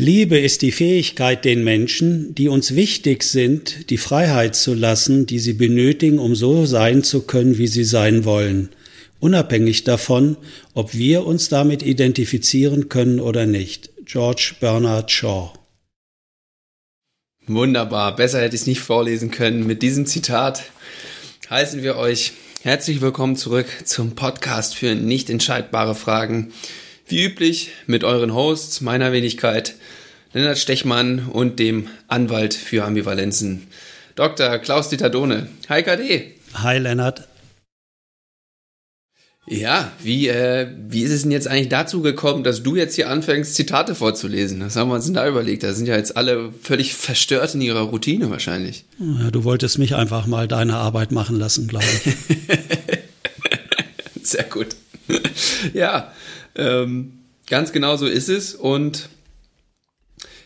Liebe ist die Fähigkeit, den Menschen, die uns wichtig sind, die Freiheit zu lassen, die sie benötigen, um so sein zu können, wie sie sein wollen, unabhängig davon, ob wir uns damit identifizieren können oder nicht. George Bernard Shaw. Wunderbar, besser hätte ich es nicht vorlesen können. Mit diesem Zitat heißen wir euch herzlich willkommen zurück zum Podcast für nicht entscheidbare Fragen. Wie üblich mit euren Hosts, meiner Wenigkeit, Lennart Stechmann und dem Anwalt für Ambivalenzen, Dr. Klaus-Dieter Dohne. Hi KD. Hi Lennart. Ja, wie, äh, wie ist es denn jetzt eigentlich dazu gekommen, dass du jetzt hier anfängst, Zitate vorzulesen? Was haben wir uns denn da überlegt? Da sind ja jetzt alle völlig verstört in ihrer Routine wahrscheinlich. Ja, du wolltest mich einfach mal deine Arbeit machen lassen, glaube ich. Sehr gut. ja, ähm, ganz genau so ist es. Und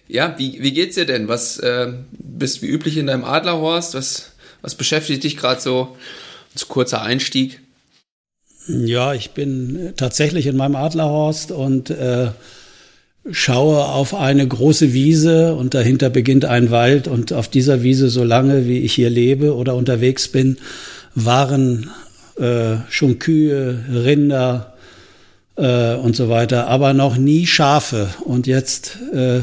ja, wie, wie geht's dir denn? Was äh, bist wie üblich in deinem Adlerhorst? Was, was beschäftigt dich gerade so? Ein kurzer Einstieg. Ja, ich bin tatsächlich in meinem Adlerhorst und äh, schaue auf eine große Wiese und dahinter beginnt ein Wald und auf dieser Wiese, solange wie ich hier lebe oder unterwegs bin, waren äh, schon Kühe, Rinder, äh, und so weiter, aber noch nie Schafe. Und jetzt, äh,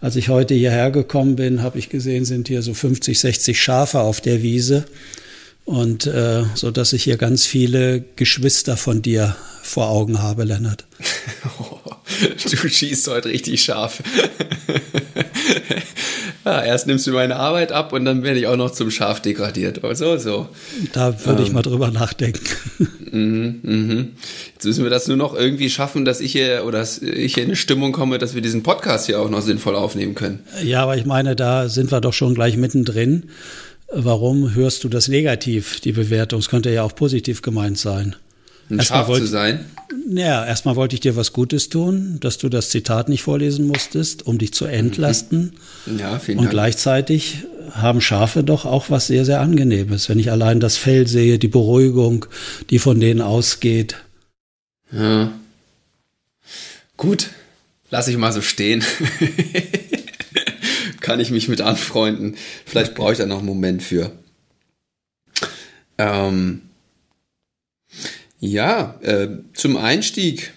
als ich heute hierher gekommen bin, habe ich gesehen, sind hier so 50, 60 Schafe auf der Wiese. Und äh, so dass ich hier ganz viele Geschwister von dir vor Augen habe, Lennart. du schießt heute richtig scharf. ja, erst nimmst du meine Arbeit ab und dann werde ich auch noch zum Schaf degradiert. So, so. Da würde ähm, ich mal drüber nachdenken. Mhm, mhm. Jetzt müssen wir das nur noch irgendwie schaffen, dass ich hier oder dass ich hier in eine Stimmung komme, dass wir diesen Podcast hier auch noch sinnvoll aufnehmen können. Ja, aber ich meine, da sind wir doch schon gleich mittendrin. Warum hörst du das negativ, die Bewertung? Es könnte ja auch positiv gemeint sein. Ein erstmal Schaf wollt, zu sein? Ja, erstmal wollte ich dir was Gutes tun, dass du das Zitat nicht vorlesen musstest, um dich zu entlasten. Mhm. Ja, vielen Und Dank. gleichzeitig haben Schafe doch auch was sehr, sehr Angenehmes. Wenn ich allein das Fell sehe, die Beruhigung, die von denen ausgeht. Ja. Gut, lass ich mal so stehen. Kann ich mich mit anfreunden. Vielleicht brauche ich da noch einen Moment für. Ähm, ja, äh, zum Einstieg.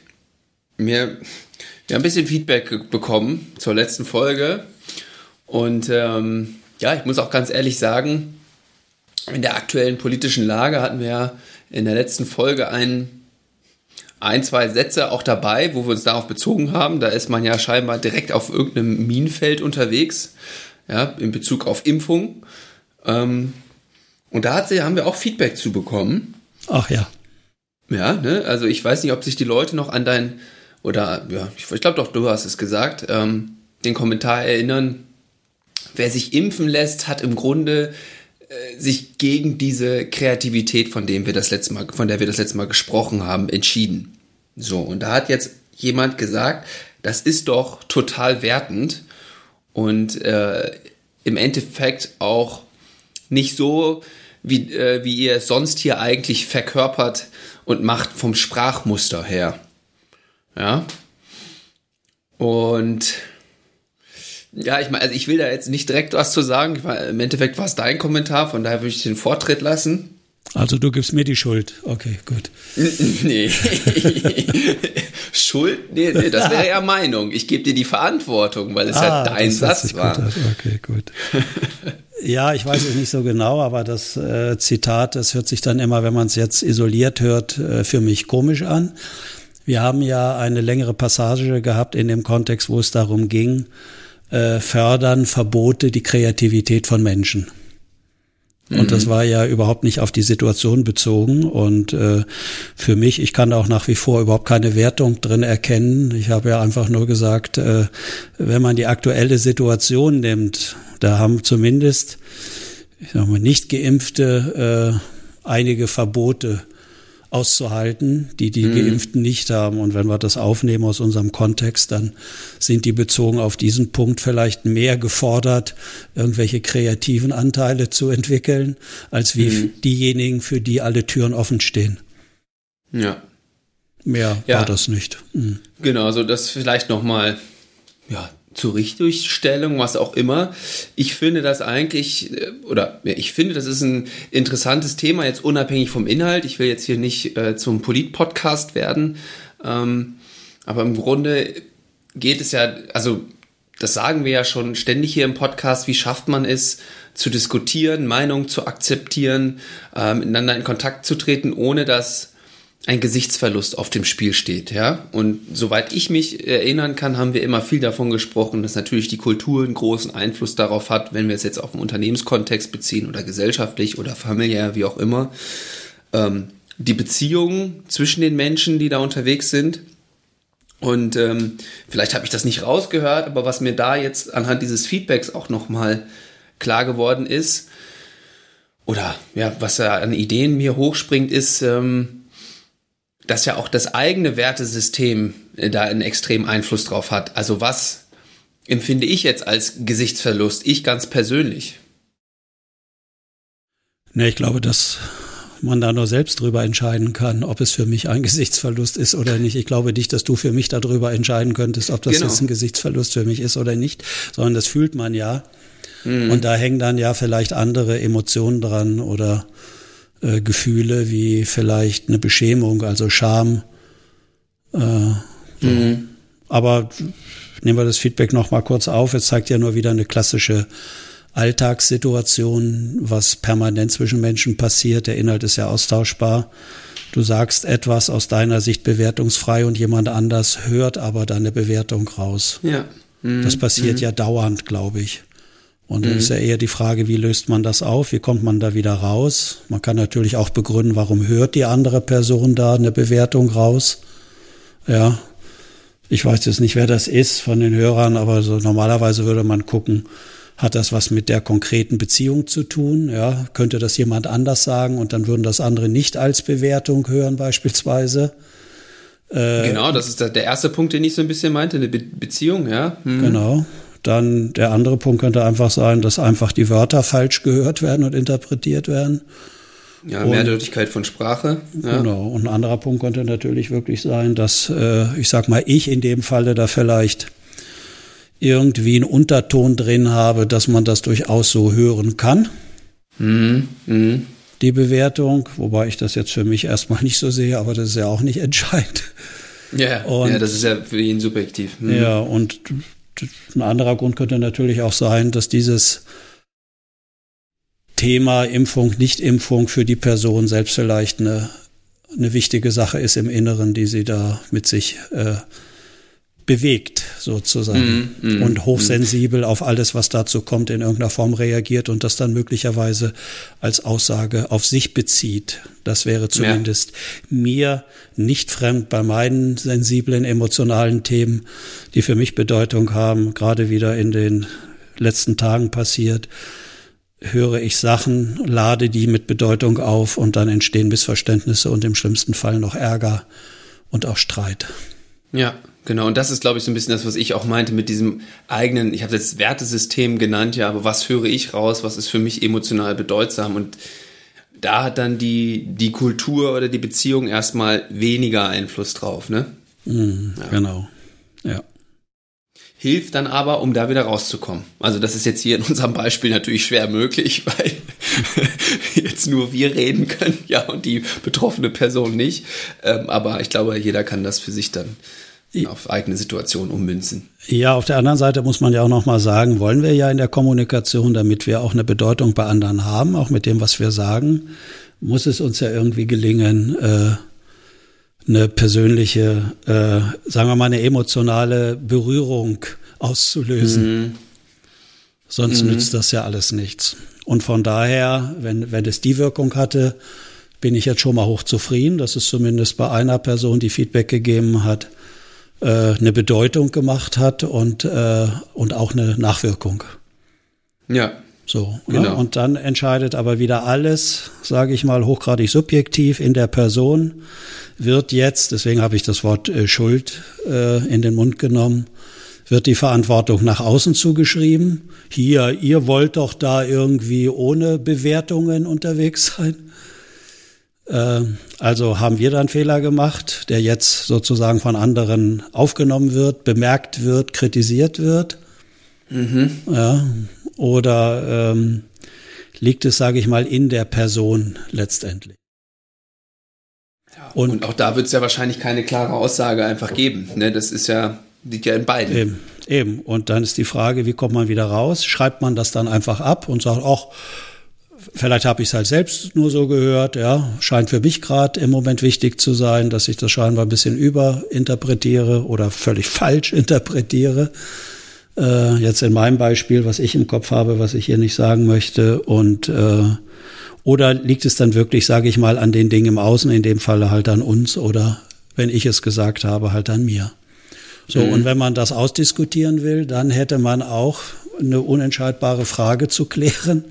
Wir, wir haben ein bisschen Feedback bekommen zur letzten Folge. Und ähm, ja, ich muss auch ganz ehrlich sagen, in der aktuellen politischen Lage hatten wir ja in der letzten Folge ein, ein, zwei Sätze auch dabei, wo wir uns darauf bezogen haben. Da ist man ja scheinbar direkt auf irgendeinem Minenfeld unterwegs, ja, in Bezug auf Impfung. Ähm, und da hat sie, haben wir auch Feedback zu bekommen. Ach ja. Ja, ne? Also ich weiß nicht, ob sich die Leute noch an dein, oder ja, ich, ich glaube doch, du hast es gesagt, ähm, den Kommentar erinnern, wer sich impfen lässt, hat im Grunde äh, sich gegen diese Kreativität, von dem wir das letzte Mal, von der wir das letzte Mal gesprochen haben, entschieden. So, und da hat jetzt jemand gesagt, das ist doch total wertend und äh, im Endeffekt auch nicht so, wie, äh, wie ihr es sonst hier eigentlich verkörpert, und macht vom Sprachmuster her. Ja. Und ja, ich meine, also ich will da jetzt nicht direkt was zu sagen. Meine, Im Endeffekt war es dein Kommentar, von daher würde ich den Vortritt lassen. Also du gibst mir die Schuld. Okay, gut. Nee. Schuld? Nee, nee, das wäre ja Meinung. Ich gebe dir die Verantwortung, weil es ah, ja dein Satz war. Gut okay, gut. Ja, ich weiß es nicht so genau, aber das äh, Zitat, das hört sich dann immer, wenn man es jetzt isoliert hört, äh, für mich komisch an. Wir haben ja eine längere Passage gehabt in dem Kontext, wo es darum ging, äh, fördern Verbote die Kreativität von Menschen. Und das mhm. war ja überhaupt nicht auf die Situation bezogen. Und äh, für mich, ich kann auch nach wie vor überhaupt keine Wertung drin erkennen. Ich habe ja einfach nur gesagt, äh, wenn man die aktuelle Situation nimmt, da haben zumindest ich sag mal, nicht geimpfte äh, einige Verbote auszuhalten, die die mhm. Geimpften nicht haben. Und wenn wir das aufnehmen aus unserem Kontext, dann sind die bezogen auf diesen Punkt vielleicht mehr gefordert, irgendwelche kreativen Anteile zu entwickeln, als wie mhm. diejenigen, für die alle Türen offen stehen. Ja. Mehr ja. war das nicht. Mhm. Genau, so das vielleicht nochmal ja, zur Richtigstellung, was auch immer. Ich finde das eigentlich, äh, oder ich finde, das ist ein interessantes Thema, jetzt unabhängig vom Inhalt. Ich will jetzt hier nicht äh, zum Polit-Podcast werden. Ähm, aber im Grunde geht es ja, also das sagen wir ja schon ständig hier im Podcast, wie schafft man es, zu diskutieren, Meinungen zu akzeptieren, äh, miteinander in Kontakt zu treten, ohne dass ein Gesichtsverlust auf dem Spiel steht, ja. Und soweit ich mich erinnern kann, haben wir immer viel davon gesprochen, dass natürlich die Kultur einen großen Einfluss darauf hat, wenn wir es jetzt auf den Unternehmenskontext beziehen oder gesellschaftlich oder familiär, wie auch immer. Ähm, die Beziehungen zwischen den Menschen, die da unterwegs sind. Und ähm, vielleicht habe ich das nicht rausgehört, aber was mir da jetzt anhand dieses Feedbacks auch nochmal klar geworden ist, oder ja, was da an Ideen mir hochspringt, ist, ähm, dass ja auch das eigene Wertesystem äh, da einen extremen Einfluss drauf hat. Also was empfinde ich jetzt als Gesichtsverlust, ich ganz persönlich? Ne, ich glaube, dass man da nur selbst drüber entscheiden kann, ob es für mich ein Gesichtsverlust ist oder nicht. Ich glaube nicht, dass du für mich darüber entscheiden könntest, ob das genau. jetzt ein Gesichtsverlust für mich ist oder nicht, sondern das fühlt man ja. Mhm. Und da hängen dann ja vielleicht andere Emotionen dran oder äh, Gefühle wie vielleicht eine Beschämung, also Scham. Äh, mhm. Aber nehmen wir das Feedback noch mal kurz auf. Es zeigt ja nur wieder eine klassische Alltagssituation, was permanent zwischen Menschen passiert. Der Inhalt ist ja austauschbar. Du sagst etwas aus deiner Sicht bewertungsfrei und jemand anders hört aber deine Bewertung raus. Ja. Mhm. Das passiert mhm. ja dauernd, glaube ich. Und dann mhm. ist ja eher die Frage, wie löst man das auf? Wie kommt man da wieder raus? Man kann natürlich auch begründen, warum hört die andere Person da eine Bewertung raus? Ja. Ich weiß jetzt nicht, wer das ist von den Hörern, aber so normalerweise würde man gucken, hat das was mit der konkreten Beziehung zu tun? Ja, könnte das jemand anders sagen und dann würden das andere nicht als Bewertung hören beispielsweise? Äh, genau, das ist der erste Punkt, den ich so ein bisschen meinte, eine Be Beziehung, ja. Hm. Genau. Dann der andere Punkt könnte einfach sein, dass einfach die Wörter falsch gehört werden und interpretiert werden. Ja, Mehrdeutigkeit von Sprache. Ja. Genau. Und ein anderer Punkt könnte natürlich wirklich sein, dass, äh, ich sag mal, ich in dem Falle da vielleicht irgendwie einen Unterton drin habe, dass man das durchaus so hören kann. Mhm. Mhm. Die Bewertung, wobei ich das jetzt für mich erstmal nicht so sehe, aber das ist ja auch nicht entscheidend. Ja, und, ja das ist ja für ihn subjektiv. Mhm. Ja, und ein anderer Grund könnte natürlich auch sein, dass dieses Thema Impfung, Nichtimpfung für die Person selbst vielleicht eine, eine wichtige Sache ist im Inneren, die sie da mit sich äh, bewegt sozusagen mm, mm, und hochsensibel mm. auf alles, was dazu kommt, in irgendeiner Form reagiert und das dann möglicherweise als Aussage auf sich bezieht. Das wäre zumindest ja. mir nicht fremd bei meinen sensiblen, emotionalen Themen, die für mich Bedeutung haben, gerade wieder in den letzten Tagen passiert höre ich Sachen, lade die mit Bedeutung auf und dann entstehen Missverständnisse und im schlimmsten Fall noch Ärger und auch Streit. Ja, Genau, und das ist, glaube ich, so ein bisschen das, was ich auch meinte mit diesem eigenen, ich habe jetzt Wertesystem genannt, ja, aber was höre ich raus, was ist für mich emotional bedeutsam und da hat dann die, die Kultur oder die Beziehung erstmal weniger Einfluss drauf, ne? Mhm, ja. Genau, ja. Hilft dann aber, um da wieder rauszukommen. Also das ist jetzt hier in unserem Beispiel natürlich schwer möglich, weil jetzt nur wir reden können, ja, und die betroffene Person nicht. Ähm, aber ich glaube, jeder kann das für sich dann auf eigene Situation ummünzen. Ja, auf der anderen Seite muss man ja auch noch mal sagen, wollen wir ja in der Kommunikation, damit wir auch eine Bedeutung bei anderen haben, auch mit dem, was wir sagen, muss es uns ja irgendwie gelingen, äh, eine persönliche, äh, sagen wir mal, eine emotionale Berührung auszulösen. Mhm. Sonst mhm. nützt das ja alles nichts. Und von daher, wenn, wenn es die Wirkung hatte, bin ich jetzt schon mal hochzufrieden, dass es zumindest bei einer Person, die Feedback gegeben hat, eine Bedeutung gemacht hat und, äh, und auch eine Nachwirkung. Ja. So, ne? genau. Ne? Und dann entscheidet aber wieder alles, sage ich mal, hochgradig subjektiv in der Person, wird jetzt, deswegen habe ich das Wort äh, Schuld äh, in den Mund genommen, wird die Verantwortung nach außen zugeschrieben. Hier, ihr wollt doch da irgendwie ohne Bewertungen unterwegs sein. Äh, also haben wir dann Fehler gemacht, der jetzt sozusagen von anderen aufgenommen wird, bemerkt wird, kritisiert wird. Mhm. Ja, oder ähm, liegt es, sage ich mal, in der Person letztendlich? und, und, auch da wird es ja wahrscheinlich keine klare Aussage einfach geben. Ne? Das ist ja, liegt ja in beiden. Eben, eben. Und dann ist die Frage, wie kommt man wieder raus? Schreibt man das dann einfach ab und sagt, ach, Vielleicht habe ich es halt selbst nur so gehört, ja. Scheint für mich gerade im Moment wichtig zu sein, dass ich das scheinbar ein bisschen überinterpretiere oder völlig falsch interpretiere. Äh, jetzt in meinem Beispiel, was ich im Kopf habe, was ich hier nicht sagen möchte. Und äh, oder liegt es dann wirklich, sage ich mal, an den Dingen im Außen, in dem Falle halt an uns oder wenn ich es gesagt habe, halt an mir. So, mhm. und wenn man das ausdiskutieren will, dann hätte man auch eine unentscheidbare Frage zu klären.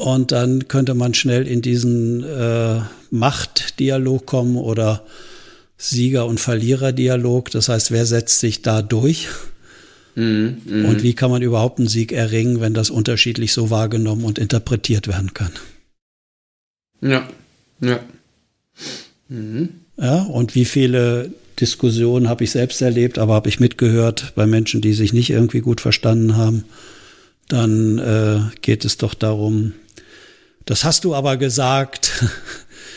Und dann könnte man schnell in diesen äh, Machtdialog kommen oder Sieger- und Verliererdialog. Das heißt, wer setzt sich da durch? Mhm, mh. Und wie kann man überhaupt einen Sieg erringen, wenn das unterschiedlich so wahrgenommen und interpretiert werden kann? Ja, ja. Mhm. Ja, und wie viele Diskussionen habe ich selbst erlebt, aber habe ich mitgehört bei Menschen, die sich nicht irgendwie gut verstanden haben. Dann äh, geht es doch darum, das hast du aber gesagt.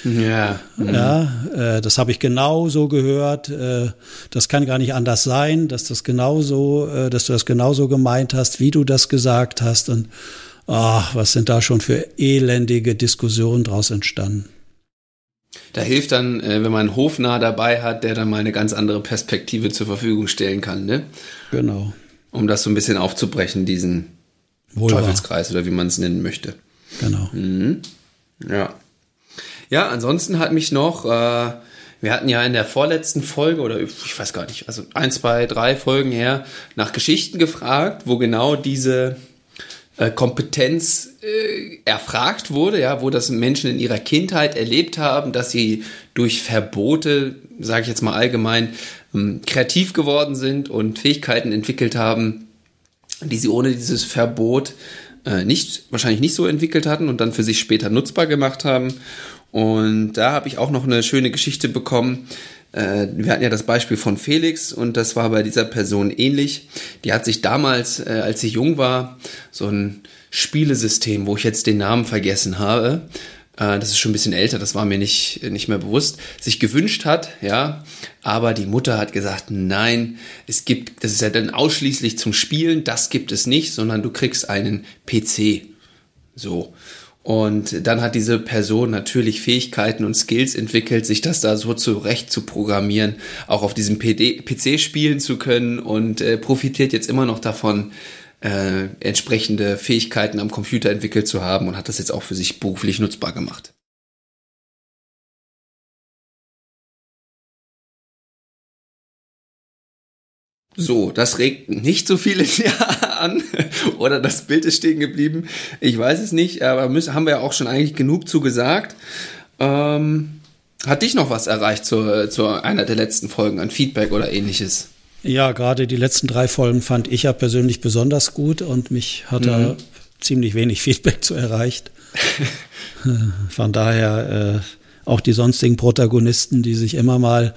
Ja. Ja, äh, das habe ich genau so gehört. Äh, das kann gar nicht anders sein, dass das genauso, äh, dass du das genauso gemeint hast, wie du das gesagt hast. Und ach, was sind da schon für elendige Diskussionen draus entstanden. Da hilft dann, äh, wenn man einen Hofnarr dabei hat, der dann mal eine ganz andere Perspektive zur Verfügung stellen kann, ne? Genau. Um das so ein bisschen aufzubrechen, diesen Wohl Teufelskreis oder wie man es nennen möchte. Genau. Mhm. Ja. Ja, ansonsten hat mich noch, äh, wir hatten ja in der vorletzten Folge oder ich weiß gar nicht, also ein, zwei, drei Folgen her nach Geschichten gefragt, wo genau diese äh, Kompetenz äh, erfragt wurde, ja, wo das Menschen in ihrer Kindheit erlebt haben, dass sie durch Verbote, sage ich jetzt mal allgemein, ähm, kreativ geworden sind und Fähigkeiten entwickelt haben, die sie ohne dieses Verbot äh, nicht, wahrscheinlich nicht so entwickelt hatten und dann für sich später nutzbar gemacht haben. Und da habe ich auch noch eine schöne Geschichte bekommen. Äh, wir hatten ja das Beispiel von Felix und das war bei dieser Person ähnlich. Die hat sich damals, äh, als sie jung war, so ein Spielesystem, wo ich jetzt den Namen vergessen habe, äh, das ist schon ein bisschen älter, das war mir nicht, nicht mehr bewusst, sich gewünscht hat, ja, aber die Mutter hat gesagt, nein, es gibt, das ist ja dann ausschließlich zum Spielen, das gibt es nicht, sondern du kriegst einen PC. So. Und dann hat diese Person natürlich Fähigkeiten und Skills entwickelt, sich das da so zurecht zu programmieren, auch auf diesem PC spielen zu können und äh, profitiert jetzt immer noch davon, äh, entsprechende Fähigkeiten am Computer entwickelt zu haben und hat das jetzt auch für sich beruflich nutzbar gemacht. So, das regt nicht so viele an. Oder das Bild ist stehen geblieben. Ich weiß es nicht, aber müssen, haben wir ja auch schon eigentlich genug zu gesagt. Ähm, hat dich noch was erreicht zu, zu einer der letzten Folgen an Feedback oder ähnliches? Ja, gerade die letzten drei Folgen fand ich ja persönlich besonders gut und mich hat mhm. da ziemlich wenig Feedback zu erreicht. Von daher äh, auch die sonstigen Protagonisten, die sich immer mal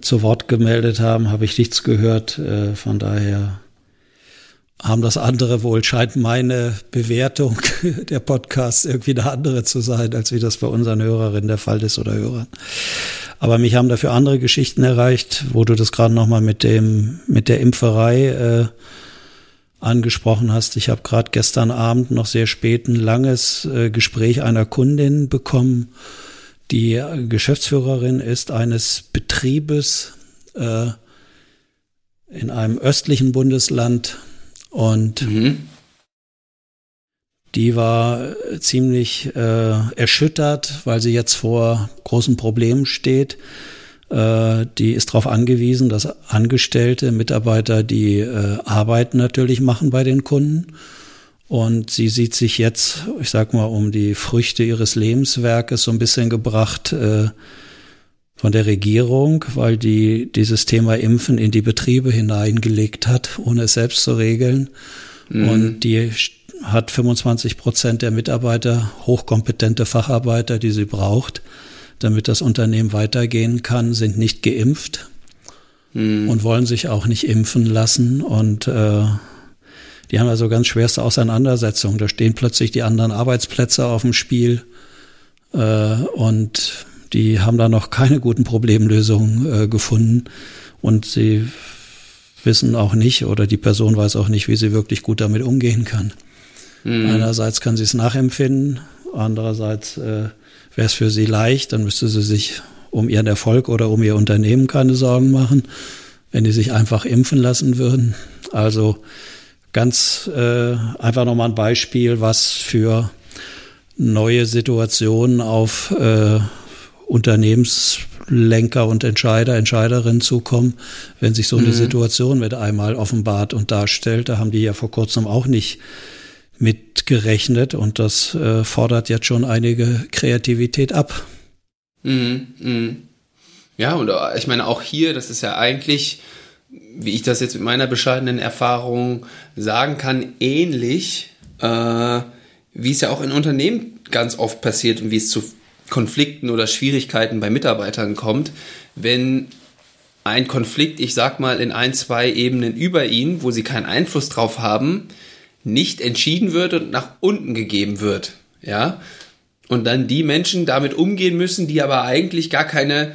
zu Wort gemeldet haben, habe ich nichts gehört. Äh, von daher haben das andere wohl, scheint meine Bewertung der Podcasts irgendwie eine andere zu sein, als wie das bei unseren Hörerinnen der Fall ist oder Hörern. Aber mich haben dafür andere Geschichten erreicht, wo du das gerade nochmal mit dem, mit der Impferei äh, angesprochen hast. Ich habe gerade gestern Abend noch sehr spät ein langes äh, Gespräch einer Kundin bekommen, die Geschäftsführerin ist eines Betriebes äh, in einem östlichen Bundesland und mhm. Die war ziemlich äh, erschüttert, weil sie jetzt vor großen Problemen steht. Äh, die ist darauf angewiesen, dass Angestellte, Mitarbeiter die äh, Arbeit natürlich machen bei den Kunden. Und sie sieht sich jetzt, ich sag mal, um die Früchte ihres Lebenswerkes so ein bisschen gebracht äh, von der Regierung, weil die dieses Thema Impfen in die Betriebe hineingelegt hat, ohne es selbst zu regeln. Mhm. Und die hat 25 Prozent der Mitarbeiter hochkompetente Facharbeiter, die sie braucht, damit das Unternehmen weitergehen kann, sind nicht geimpft hm. und wollen sich auch nicht impfen lassen. Und äh, die haben also ganz schwerste Auseinandersetzungen. Da stehen plötzlich die anderen Arbeitsplätze auf dem Spiel. Äh, und die haben da noch keine guten Problemlösungen äh, gefunden. Und sie wissen auch nicht oder die Person weiß auch nicht, wie sie wirklich gut damit umgehen kann. Mhm. Einerseits kann sie es nachempfinden, andererseits äh, wäre es für sie leicht, dann müsste sie sich um ihren Erfolg oder um ihr Unternehmen keine Sorgen machen, wenn die sich einfach impfen lassen würden. Also ganz äh, einfach nochmal ein Beispiel, was für neue Situationen auf äh, Unternehmenslenker und Entscheider, Entscheiderinnen zukommen, wenn sich so eine mhm. Situation mit einmal offenbart und darstellt. Da haben die ja vor kurzem auch nicht mitgerechnet und das äh, fordert jetzt schon einige Kreativität ab. Mhm, mh. Ja, und äh, ich meine auch hier, das ist ja eigentlich, wie ich das jetzt mit meiner bescheidenen Erfahrung sagen kann, ähnlich, äh, wie es ja auch in Unternehmen ganz oft passiert und wie es zu Konflikten oder Schwierigkeiten bei Mitarbeitern kommt, wenn ein Konflikt, ich sag mal, in ein, zwei Ebenen über ihn, wo sie keinen Einfluss drauf haben, nicht entschieden wird und nach unten gegeben wird. Ja. Und dann die Menschen damit umgehen müssen, die aber eigentlich gar keine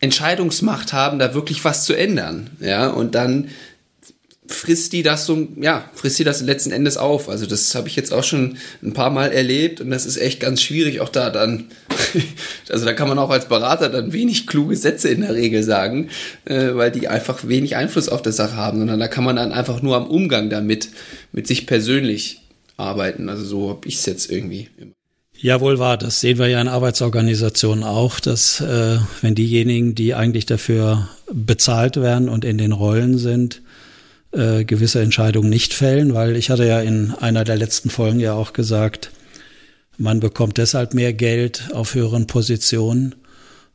Entscheidungsmacht haben, da wirklich was zu ändern. Ja. Und dann frisst die das so, ja, frisst die das letzten Endes auf. Also das habe ich jetzt auch schon ein paar Mal erlebt und das ist echt ganz schwierig, auch da dann, also da kann man auch als Berater dann wenig kluge Sätze in der Regel sagen, äh, weil die einfach wenig Einfluss auf der Sache haben, sondern da kann man dann einfach nur am Umgang damit, mit sich persönlich arbeiten. Also so habe ich es jetzt irgendwie immer. Ja, wohl wahr. Das sehen wir ja in Arbeitsorganisationen auch, dass äh, wenn diejenigen, die eigentlich dafür bezahlt werden und in den Rollen sind, äh, gewisse Entscheidungen nicht fällen, weil ich hatte ja in einer der letzten Folgen ja auch gesagt, man bekommt deshalb mehr Geld auf höheren Positionen,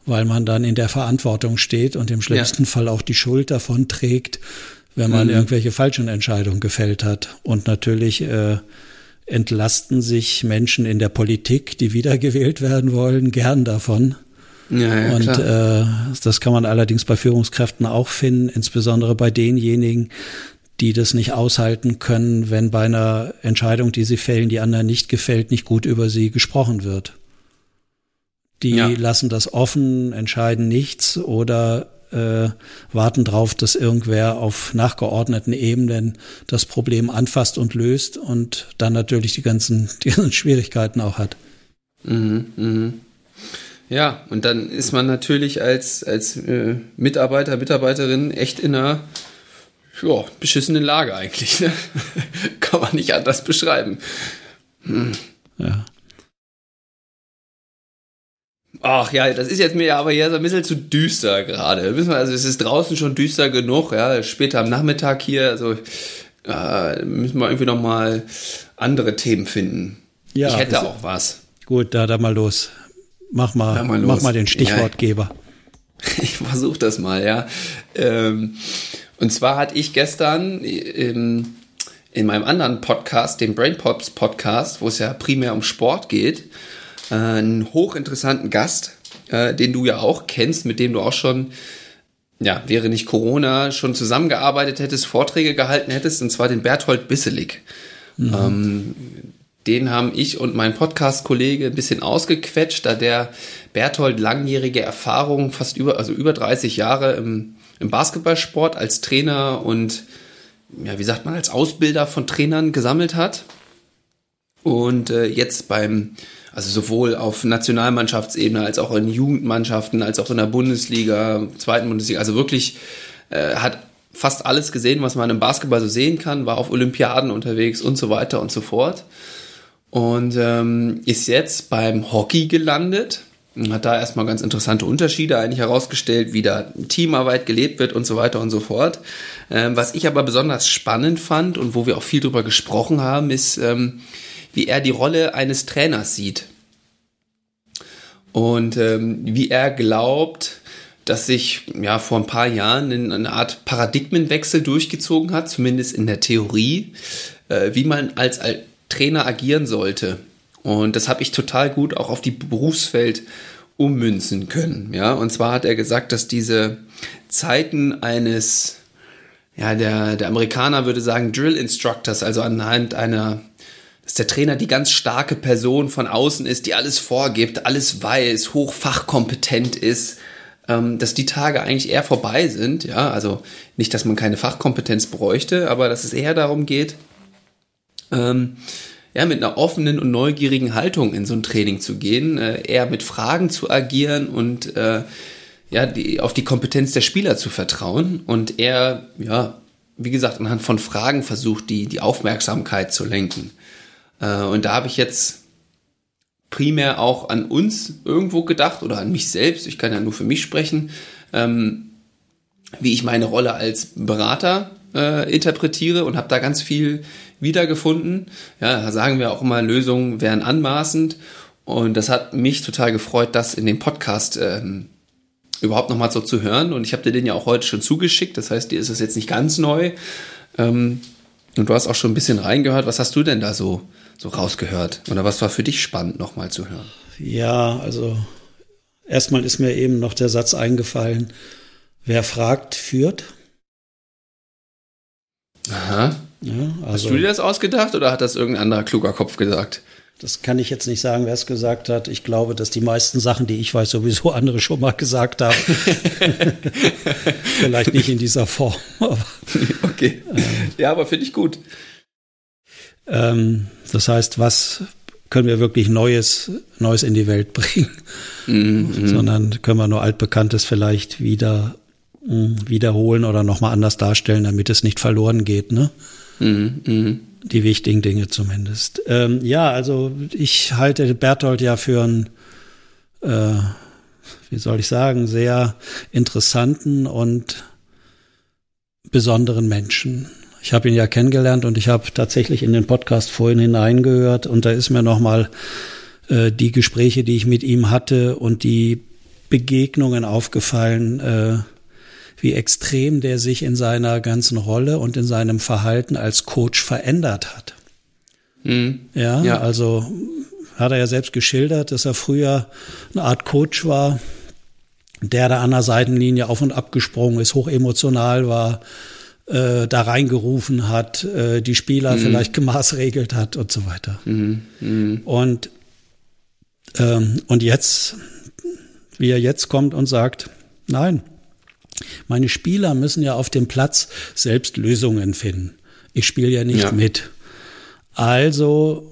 weil man dann in der Verantwortung steht und im schlimmsten ja. Fall auch die Schuld davon trägt, wenn man mhm. irgendwelche falschen Entscheidungen gefällt hat. Und natürlich äh, entlasten sich Menschen in der Politik, die wiedergewählt werden wollen, gern davon. Ja, ja, und äh, das kann man allerdings bei Führungskräften auch finden, insbesondere bei denjenigen, die das nicht aushalten können, wenn bei einer Entscheidung, die sie fällen, die anderen nicht gefällt, nicht gut über sie gesprochen wird. Die ja. lassen das offen, entscheiden nichts oder äh, warten darauf, dass irgendwer auf nachgeordneten Ebenen das Problem anfasst und löst und dann natürlich die ganzen, die ganzen Schwierigkeiten auch hat. Mhm, mh. Ja, und dann ist man natürlich als, als äh, Mitarbeiter, Mitarbeiterin echt in einer ja, beschissenen Lage eigentlich. Ne? Kann man nicht anders beschreiben. Hm. Ja. Ach ja, das ist jetzt mir aber hier so ein bisschen zu düster gerade. Also es ist draußen schon düster genug, ja, später am Nachmittag hier, also äh, müssen wir irgendwie nochmal andere Themen finden. Ja, ich hätte auch was. Gut, da, da mal los. Mach mal, mal mach mal den Stichwortgeber. Ja, ich versuche das mal, ja. Ähm, und zwar hatte ich gestern in, in meinem anderen Podcast, dem Brain Pops Podcast, wo es ja primär um Sport geht, äh, einen hochinteressanten Gast, äh, den du ja auch kennst, mit dem du auch schon, ja, wäre nicht Corona, schon zusammengearbeitet hättest, Vorträge gehalten hättest, und zwar den Berthold Bisselig. Mhm. Ähm, den haben ich und mein Podcast-Kollege ein bisschen ausgequetscht, da der Berthold langjährige Erfahrung, fast über, also über 30 Jahre im, im Basketballsport als Trainer und, ja, wie sagt man, als Ausbilder von Trainern gesammelt hat. Und äh, jetzt beim, also sowohl auf Nationalmannschaftsebene als auch in Jugendmannschaften, als auch in der Bundesliga, zweiten Bundesliga, also wirklich äh, hat fast alles gesehen, was man im Basketball so sehen kann, war auf Olympiaden unterwegs und so weiter und so fort und ähm, ist jetzt beim Hockey gelandet und hat da erstmal ganz interessante Unterschiede eigentlich herausgestellt, wie da Teamarbeit gelebt wird und so weiter und so fort. Ähm, was ich aber besonders spannend fand und wo wir auch viel drüber gesprochen haben, ist, ähm, wie er die Rolle eines Trainers sieht. Und ähm, wie er glaubt, dass sich ja vor ein paar Jahren eine Art Paradigmenwechsel durchgezogen hat, zumindest in der Theorie, äh, wie man als Trainer agieren sollte. Und das habe ich total gut auch auf die Berufswelt ummünzen können. Ja, und zwar hat er gesagt, dass diese Zeiten eines, ja, der, der Amerikaner würde sagen Drill Instructors, also anhand einer, dass der Trainer die ganz starke Person von außen ist, die alles vorgibt, alles weiß, hochfachkompetent ist, ähm, dass die Tage eigentlich eher vorbei sind. Ja, also nicht, dass man keine Fachkompetenz bräuchte, aber dass es eher darum geht, ähm, ja, mit einer offenen und neugierigen Haltung in so ein Training zu gehen, äh, eher mit Fragen zu agieren und äh, ja, die, auf die Kompetenz der Spieler zu vertrauen und eher, ja, wie gesagt, anhand von Fragen versucht, die, die Aufmerksamkeit zu lenken. Äh, und da habe ich jetzt primär auch an uns irgendwo gedacht oder an mich selbst, ich kann ja nur für mich sprechen, ähm, wie ich meine Rolle als Berater äh, interpretiere und habe da ganz viel wiedergefunden. Ja, da sagen wir auch immer, Lösungen wären anmaßend. Und das hat mich total gefreut, das in dem Podcast ähm, überhaupt nochmal so zu hören. Und ich habe dir den ja auch heute schon zugeschickt. Das heißt, dir ist es jetzt nicht ganz neu. Ähm, und du hast auch schon ein bisschen reingehört. Was hast du denn da so, so rausgehört? Oder was war für dich spannend, nochmal zu hören? Ja, also erstmal ist mir eben noch der Satz eingefallen, wer fragt, führt. Aha. Ja, also, Hast du dir das ausgedacht oder hat das irgendein anderer kluger Kopf gesagt? Das kann ich jetzt nicht sagen, wer es gesagt hat. Ich glaube, dass die meisten Sachen, die ich weiß, sowieso andere schon mal gesagt haben. Vielleicht nicht in dieser Form. Aber, okay. Ähm, ja, aber finde ich gut. Ähm, das heißt, was können wir wirklich Neues, Neues in die Welt bringen? Mhm. Sondern können wir nur Altbekanntes vielleicht wieder wiederholen oder nochmal anders darstellen, damit es nicht verloren geht, ne? Mhm, mh. Die wichtigen Dinge zumindest. Ähm, ja, also ich halte Berthold ja für einen, äh, wie soll ich sagen, sehr interessanten und besonderen Menschen. Ich habe ihn ja kennengelernt und ich habe tatsächlich in den Podcast vorhin hineingehört und da ist mir nochmal äh, die Gespräche, die ich mit ihm hatte und die Begegnungen aufgefallen, äh, wie extrem der sich in seiner ganzen Rolle und in seinem Verhalten als Coach verändert hat. Mhm. Ja, ja, also hat er ja selbst geschildert, dass er früher eine Art Coach war, der da an der Seitenlinie auf und ab gesprungen ist, hochemotional war, äh, da reingerufen hat, äh, die Spieler mhm. vielleicht gemaßregelt hat und so weiter. Mhm. Mhm. Und, ähm, und jetzt, wie er jetzt kommt und sagt, nein, meine Spieler müssen ja auf dem Platz selbst Lösungen finden. Ich spiele ja nicht ja. mit. Also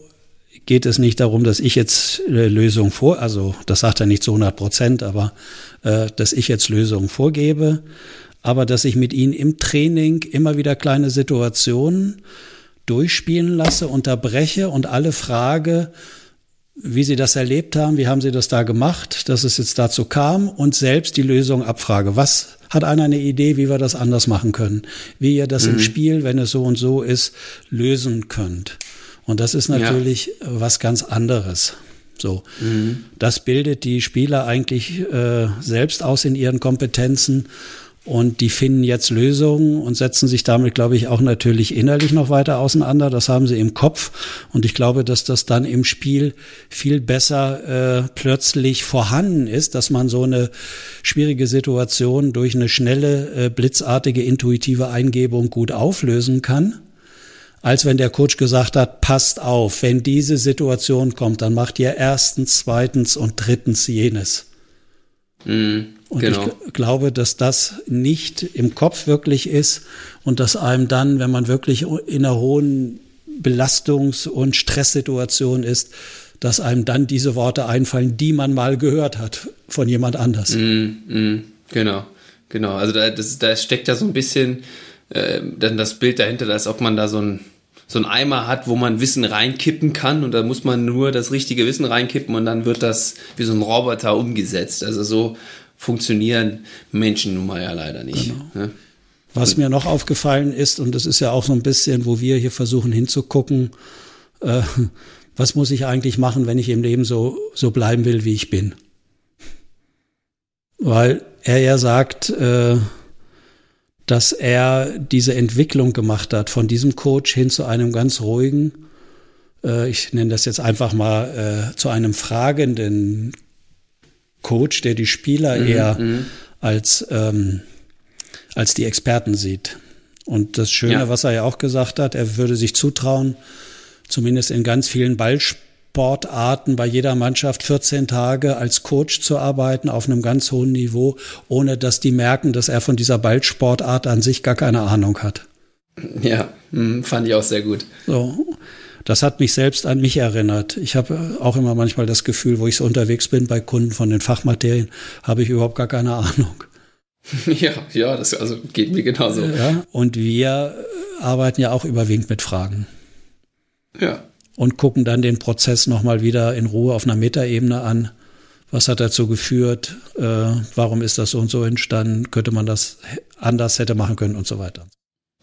geht es nicht darum, dass ich jetzt äh, Lösungen vor, also das sagt er nicht zu 100 Prozent, aber äh, dass ich jetzt Lösungen vorgebe, aber dass ich mit ihnen im Training immer wieder kleine Situationen durchspielen lasse, unterbreche und alle frage, wie Sie das erlebt haben, wie haben Sie das da gemacht, dass es jetzt dazu kam und selbst die Lösung abfrage. Was hat einer eine Idee, wie wir das anders machen können? Wie ihr das mhm. im Spiel, wenn es so und so ist, lösen könnt? Und das ist natürlich ja. was ganz anderes. So, mhm. das bildet die Spieler eigentlich äh, selbst aus in ihren Kompetenzen und die finden jetzt Lösungen und setzen sich damit, glaube ich, auch natürlich innerlich noch weiter auseinander. Das haben sie im Kopf. Und ich glaube, dass das dann im Spiel viel besser äh, plötzlich vorhanden ist, dass man so eine schwierige Situation durch eine schnelle, äh, blitzartige, intuitive Eingebung gut auflösen kann als wenn der Coach gesagt hat, passt auf, wenn diese Situation kommt, dann macht ihr erstens, zweitens und drittens jenes. Mhm. Und genau. ich glaube, dass das nicht im Kopf wirklich ist und dass einem dann, wenn man wirklich in einer hohen Belastungs- und Stresssituation ist, dass einem dann diese Worte einfallen, die man mal gehört hat von jemand anders. Mm, mm, genau, genau. Also da, das, da steckt ja so ein bisschen äh, dann das Bild dahinter, als ob man da so ein so ein Eimer hat, wo man Wissen reinkippen kann und da muss man nur das richtige Wissen reinkippen und dann wird das wie so ein Roboter umgesetzt. Also so funktionieren Menschen nun mal ja leider nicht. Genau. Ne? Was mir noch aufgefallen ist, und das ist ja auch so ein bisschen, wo wir hier versuchen hinzugucken, äh, was muss ich eigentlich machen, wenn ich im Leben so, so bleiben will, wie ich bin? Weil er ja sagt, äh, dass er diese Entwicklung gemacht hat von diesem Coach hin zu einem ganz ruhigen, äh, ich nenne das jetzt einfach mal, äh, zu einem fragenden Coach, der die Spieler mhm, eher mhm. als, ähm, als die Experten sieht. Und das Schöne, ja. was er ja auch gesagt hat, er würde sich zutrauen, zumindest in ganz vielen Ballsportarten bei jeder Mannschaft 14 Tage als Coach zu arbeiten auf einem ganz hohen Niveau, ohne dass die merken, dass er von dieser Ballsportart an sich gar keine Ahnung hat. Ja, hm, fand ich auch sehr gut. So. Das hat mich selbst an mich erinnert. Ich habe auch immer manchmal das Gefühl, wo ich so unterwegs bin bei Kunden von den Fachmaterien, habe ich überhaupt gar keine Ahnung. Ja, ja, das also geht mir genauso. Ja, und wir arbeiten ja auch überwiegend mit Fragen. Ja. Und gucken dann den Prozess nochmal wieder in Ruhe auf einer Metaebene an. Was hat dazu geführt? Äh, warum ist das so und so entstanden? Könnte man das anders hätte machen können und so weiter.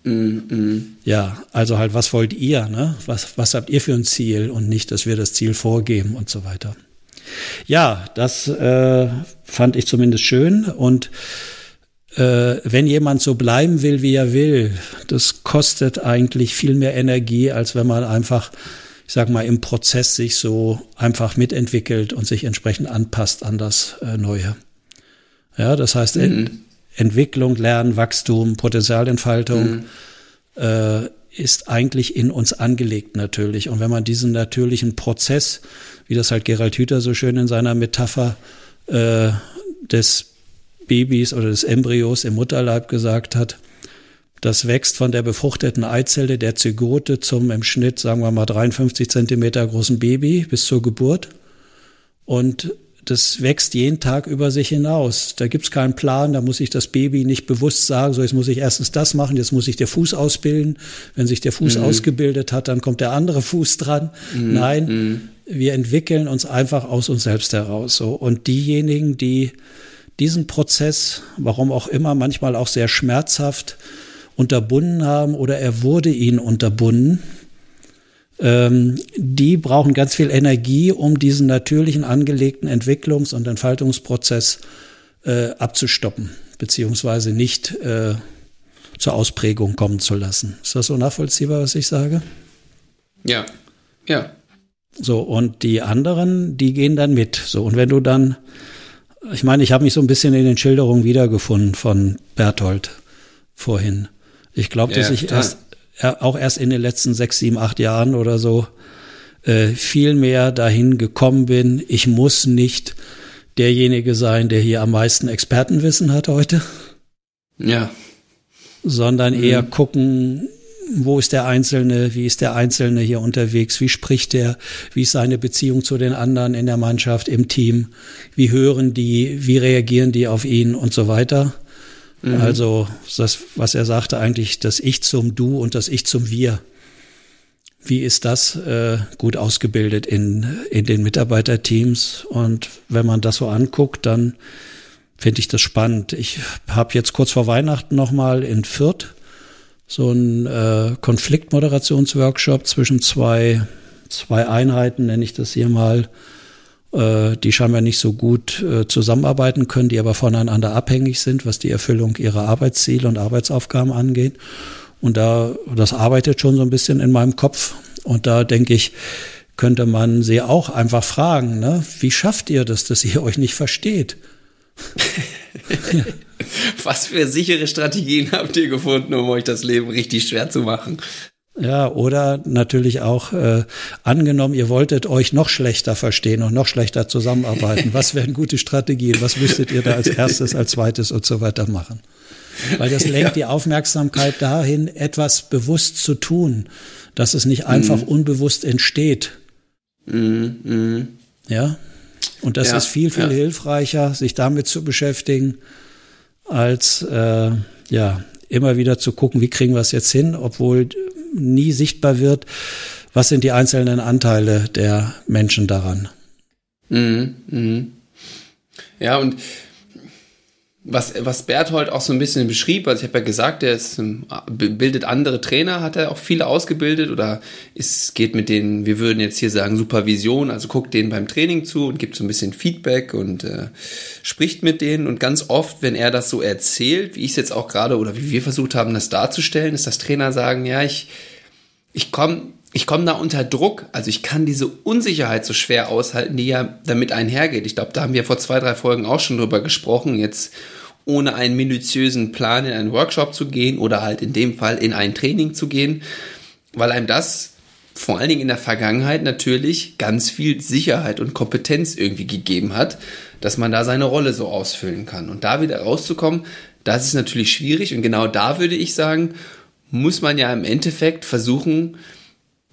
Mm, mm. Ja, also halt, was wollt ihr? Ne? Was, was habt ihr für ein Ziel und nicht, dass wir das Ziel vorgeben und so weiter. Ja, das äh, fand ich zumindest schön und äh, wenn jemand so bleiben will, wie er will, das kostet eigentlich viel mehr Energie, als wenn man einfach, ich sag mal, im Prozess sich so einfach mitentwickelt und sich entsprechend anpasst an das äh, Neue. Ja, das heißt, mhm. Entwicklung, Lernen, Wachstum, Potenzialentfaltung mhm. äh, ist eigentlich in uns angelegt natürlich. Und wenn man diesen natürlichen Prozess, wie das halt Gerald Hüther so schön in seiner Metapher äh, des Babys oder des Embryos im Mutterleib gesagt hat, das wächst von der befruchteten Eizelle der Zygote zum im Schnitt, sagen wir mal, 53 Zentimeter großen Baby bis zur Geburt. Und das wächst jeden Tag über sich hinaus. Da gibt's keinen Plan, da muss ich das Baby nicht bewusst sagen, so jetzt muss ich erstens das machen, jetzt muss ich der Fuß ausbilden. Wenn sich der Fuß mhm. ausgebildet hat, dann kommt der andere Fuß dran. Mhm. Nein, mhm. wir entwickeln uns einfach aus uns selbst heraus. So. Und diejenigen, die diesen Prozess, warum auch immer, manchmal auch sehr schmerzhaft unterbunden haben oder er wurde ihnen unterbunden, ähm, die brauchen ganz viel Energie, um diesen natürlichen angelegten Entwicklungs- und Entfaltungsprozess äh, abzustoppen, beziehungsweise nicht äh, zur Ausprägung kommen zu lassen. Ist das so nachvollziehbar, was ich sage? Ja, ja. So, und die anderen, die gehen dann mit. So, und wenn du dann, ich meine, ich habe mich so ein bisschen in den Schilderungen wiedergefunden von Berthold vorhin. Ich glaube, dass ja, ich erst auch erst in den letzten sechs, sieben, acht Jahren oder so äh, viel mehr dahin gekommen bin. Ich muss nicht derjenige sein, der hier am meisten Expertenwissen hat heute. Ja. Sondern mhm. eher gucken, wo ist der Einzelne, wie ist der Einzelne hier unterwegs, wie spricht er, wie ist seine Beziehung zu den anderen in der Mannschaft, im Team, wie hören die, wie reagieren die auf ihn und so weiter. Mhm. Also das, was er sagte, eigentlich das Ich zum Du und das Ich zum Wir. Wie ist das äh, gut ausgebildet in, in den Mitarbeiterteams? Und wenn man das so anguckt, dann finde ich das spannend. Ich habe jetzt kurz vor Weihnachten nochmal in Fürth so einen äh, Konfliktmoderationsworkshop zwischen zwei, zwei Einheiten, nenne ich das hier mal, die scheinbar nicht so gut äh, zusammenarbeiten können, die aber voneinander abhängig sind, was die Erfüllung ihrer Arbeitsziele und Arbeitsaufgaben angeht. Und da, das arbeitet schon so ein bisschen in meinem Kopf. Und da denke ich, könnte man sie auch einfach fragen, ne? wie schafft ihr das, dass ihr euch nicht versteht? Was für sichere Strategien habt ihr gefunden, um euch das Leben richtig schwer zu machen? Ja, oder natürlich auch äh, angenommen, ihr wolltet euch noch schlechter verstehen und noch schlechter zusammenarbeiten. Was wären gute Strategien? Was müsstet ihr da als erstes, als zweites und so weiter machen? Weil das lenkt ja. die Aufmerksamkeit dahin, etwas bewusst zu tun, dass es nicht einfach mhm. unbewusst entsteht. Mhm. Mhm. Ja. Und das ja. ist viel, viel ja. hilfreicher, sich damit zu beschäftigen, als äh, ja immer wieder zu gucken, wie kriegen wir es jetzt hin, obwohl nie sichtbar wird, was sind die einzelnen Anteile der Menschen daran. Mhm, mhm. Ja, und was, was Berthold auch so ein bisschen beschrieb, also ich habe ja gesagt, er ist, ähm, bildet andere Trainer, hat er auch viele ausgebildet oder es geht mit denen, wir würden jetzt hier sagen, Supervision, also guckt denen beim Training zu und gibt so ein bisschen Feedback und äh, spricht mit denen und ganz oft, wenn er das so erzählt, wie ich es jetzt auch gerade oder wie wir versucht haben, das darzustellen, ist das Trainer sagen, ja, ich, ich komme ich komme da unter Druck. Also ich kann diese Unsicherheit so schwer aushalten, die ja damit einhergeht. Ich glaube, da haben wir vor zwei, drei Folgen auch schon drüber gesprochen. Jetzt ohne einen minutiösen Plan in einen Workshop zu gehen oder halt in dem Fall in ein Training zu gehen, weil einem das vor allen Dingen in der Vergangenheit natürlich ganz viel Sicherheit und Kompetenz irgendwie gegeben hat, dass man da seine Rolle so ausfüllen kann. Und da wieder rauszukommen, das ist natürlich schwierig. Und genau da würde ich sagen, muss man ja im Endeffekt versuchen,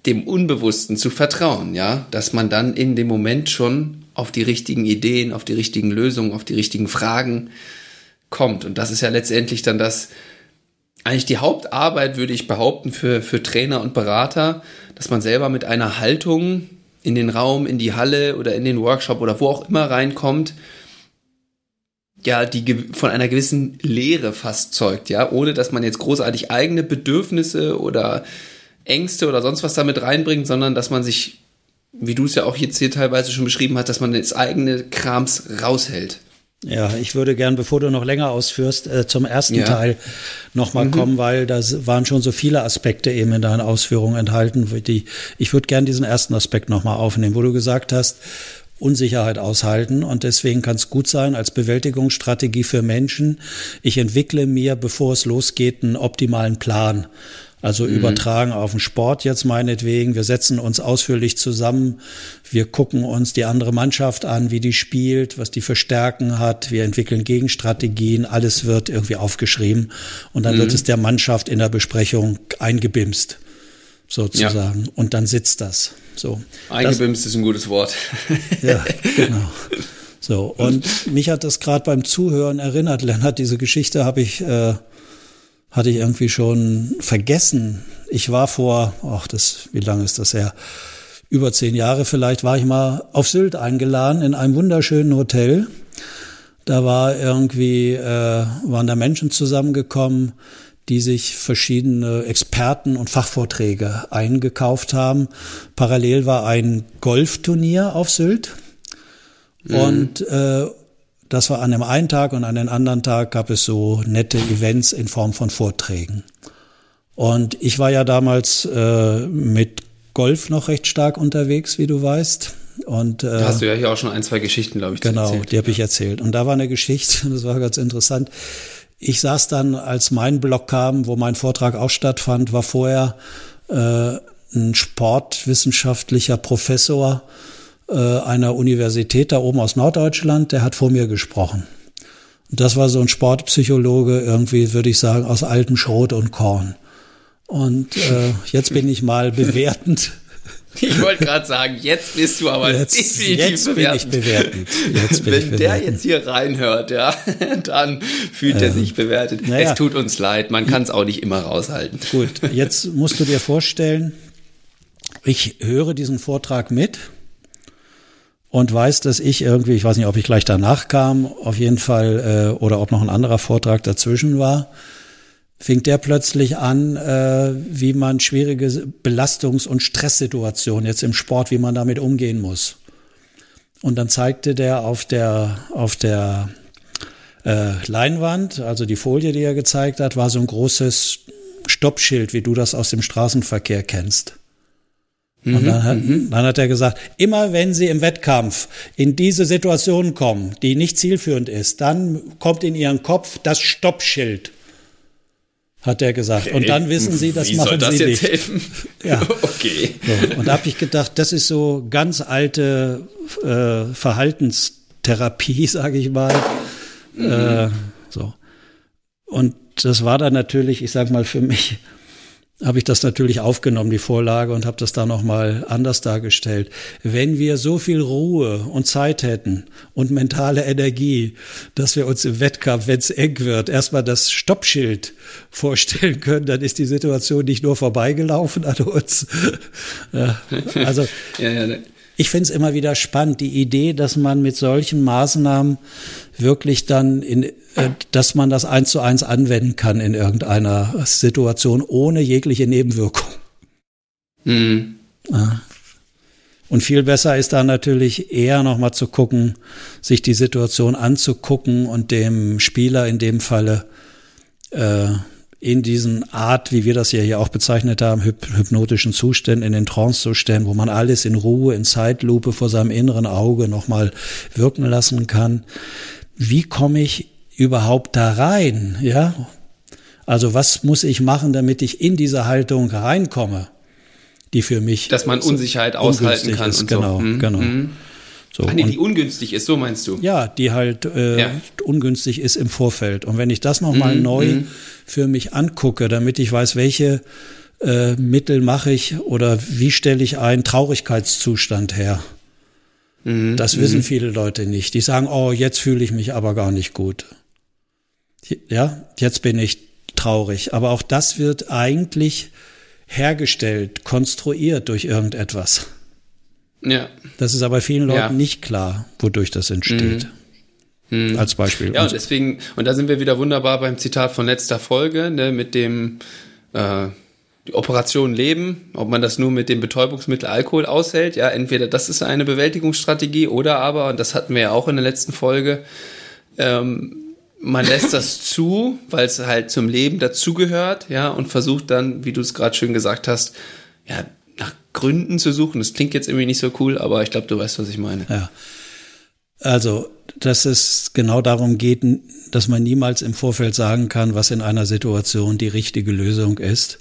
dem Unbewussten zu vertrauen, ja, dass man dann in dem Moment schon auf die richtigen Ideen, auf die richtigen Lösungen, auf die richtigen Fragen kommt. Und das ist ja letztendlich dann das, eigentlich die Hauptarbeit, würde ich behaupten, für, für Trainer und Berater, dass man selber mit einer Haltung in den Raum, in die Halle oder in den Workshop oder wo auch immer reinkommt, ja, die von einer gewissen Lehre fast zeugt, ja, ohne dass man jetzt großartig eigene Bedürfnisse oder Ängste oder sonst was damit reinbringt, sondern dass man sich, wie du es ja auch jetzt hier teilweise schon beschrieben hast, dass man das eigene Krams raushält. Ja, ich würde gern, bevor du noch länger ausführst, äh, zum ersten ja. Teil nochmal mhm. kommen, weil da waren schon so viele Aspekte eben in deinen Ausführungen enthalten. Die, ich würde gern diesen ersten Aspekt nochmal aufnehmen, wo du gesagt hast, Unsicherheit aushalten. Und deswegen kann es gut sein als Bewältigungsstrategie für Menschen, ich entwickle mir, bevor es losgeht, einen optimalen Plan. Also mhm. übertragen auf den Sport jetzt meinetwegen. Wir setzen uns ausführlich zusammen. Wir gucken uns die andere Mannschaft an, wie die spielt, was die für Stärken hat. Wir entwickeln Gegenstrategien. Alles wird irgendwie aufgeschrieben. Und dann mhm. wird es der Mannschaft in der Besprechung eingebimst, sozusagen. Ja. Und dann sitzt das. So. Eingebimst das, ist ein gutes Wort. ja, genau. So, und mich hat das gerade beim Zuhören erinnert, Lennart, diese Geschichte habe ich äh, hatte ich irgendwie schon vergessen. Ich war vor, ach, das, wie lange ist das her? Über zehn Jahre vielleicht war ich mal auf Sylt eingeladen in einem wunderschönen Hotel. Da war irgendwie, äh, waren da Menschen zusammengekommen, die sich verschiedene Experten und Fachvorträge eingekauft haben. Parallel war ein Golfturnier auf Sylt. Mhm. Und äh, das war an dem einen Tag und an den anderen Tag gab es so nette Events in Form von Vorträgen. Und ich war ja damals äh, mit Golf noch recht stark unterwegs, wie du weißt. Und, äh, da hast du ja hier auch schon ein, zwei Geschichten, glaube ich, Genau, erzählt. die habe ich erzählt. Und da war eine Geschichte, das war ganz interessant. Ich saß dann, als mein Blog kam, wo mein Vortrag auch stattfand, war vorher äh, ein sportwissenschaftlicher Professor, äh, einer Universität da oben aus Norddeutschland, der hat vor mir gesprochen. Und das war so ein Sportpsychologe, irgendwie würde ich sagen, aus altem Schrot und Korn. Und äh, jetzt bin ich mal bewertend. Ich wollte gerade sagen, jetzt bist du aber jetzt, definitiv jetzt bewertend. Bin ich bewertend. Jetzt bin Wenn ich bewertend. der jetzt hier reinhört, ja, dann fühlt er sich bewertet. Naja. Es tut uns leid, man kann es auch nicht immer raushalten. Gut, jetzt musst du dir vorstellen, ich höre diesen Vortrag mit und weiß, dass ich irgendwie, ich weiß nicht, ob ich gleich danach kam, auf jeden Fall, äh, oder ob noch ein anderer Vortrag dazwischen war, fing der plötzlich an, äh, wie man schwierige Belastungs- und Stresssituationen jetzt im Sport, wie man damit umgehen muss. Und dann zeigte der auf der, auf der äh, Leinwand, also die Folie, die er gezeigt hat, war so ein großes Stoppschild, wie du das aus dem Straßenverkehr kennst. Und dann hat, mhm, dann hat er gesagt, immer wenn Sie im Wettkampf in diese Situation kommen, die nicht zielführend ist, dann kommt in Ihren Kopf das Stoppschild, hat er gesagt. Okay. Und dann wissen Sie, das Wie machen soll das Sie jetzt nicht. Helfen? Ja. Okay. So. Und da habe ich gedacht, das ist so ganz alte äh, Verhaltenstherapie, sage ich mal. Mhm. Äh, so. Und das war dann natürlich, ich sage mal, für mich habe ich das natürlich aufgenommen, die Vorlage, und habe das da nochmal anders dargestellt. Wenn wir so viel Ruhe und Zeit hätten und mentale Energie, dass wir uns im Wettkampf, wenn es eng wird, erstmal das Stoppschild vorstellen können, dann ist die Situation nicht nur vorbeigelaufen an uns. also ja, ja, ne. Ich finde es immer wieder spannend, die Idee, dass man mit solchen Maßnahmen wirklich dann in äh, dass man das eins zu eins anwenden kann in irgendeiner Situation ohne jegliche Nebenwirkung. Mhm. Ja. Und viel besser ist da natürlich eher nochmal zu gucken, sich die Situation anzugucken und dem Spieler in dem Falle äh, in diesen Art, wie wir das ja hier auch bezeichnet haben, hypnotischen Zuständen, in den Trance-Zuständen, wo man alles in Ruhe, in Zeitlupe vor seinem inneren Auge nochmal wirken lassen kann. Wie komme ich überhaupt da rein? Ja, also was muss ich machen, damit ich in diese Haltung reinkomme, die für mich dass man Unsicherheit aushalten kann ist. genau, so. Mhm, genau. Mhm. So, Ach nee, die ungünstig ist, so meinst du? Ja, die halt äh, ja. ungünstig ist im Vorfeld. Und wenn ich das nochmal mhm, neu mhm. für mich angucke, damit ich weiß, welche äh, Mittel mache ich oder wie stelle ich einen Traurigkeitszustand her. Mhm, das wissen mhm. viele Leute nicht. Die sagen, oh, jetzt fühle ich mich aber gar nicht gut. Ja, jetzt bin ich traurig. Aber auch das wird eigentlich hergestellt, konstruiert durch irgendetwas. Ja. Das ist aber vielen Leuten ja. nicht klar, wodurch das entsteht. Mhm. Als Beispiel. Ja, und deswegen, und da sind wir wieder wunderbar beim Zitat von letzter Folge, ne, mit dem äh, die Operation Leben, ob man das nur mit dem Betäubungsmittel Alkohol aushält, ja, entweder das ist eine Bewältigungsstrategie oder aber, und das hatten wir ja auch in der letzten Folge, ähm, man lässt das zu, weil es halt zum Leben dazugehört, ja, und versucht dann, wie du es gerade schön gesagt hast, ja, Gründen zu suchen. Das klingt jetzt irgendwie nicht so cool, aber ich glaube, du weißt, was ich meine. Ja. Also, dass es genau darum geht, dass man niemals im Vorfeld sagen kann, was in einer Situation die richtige Lösung ist.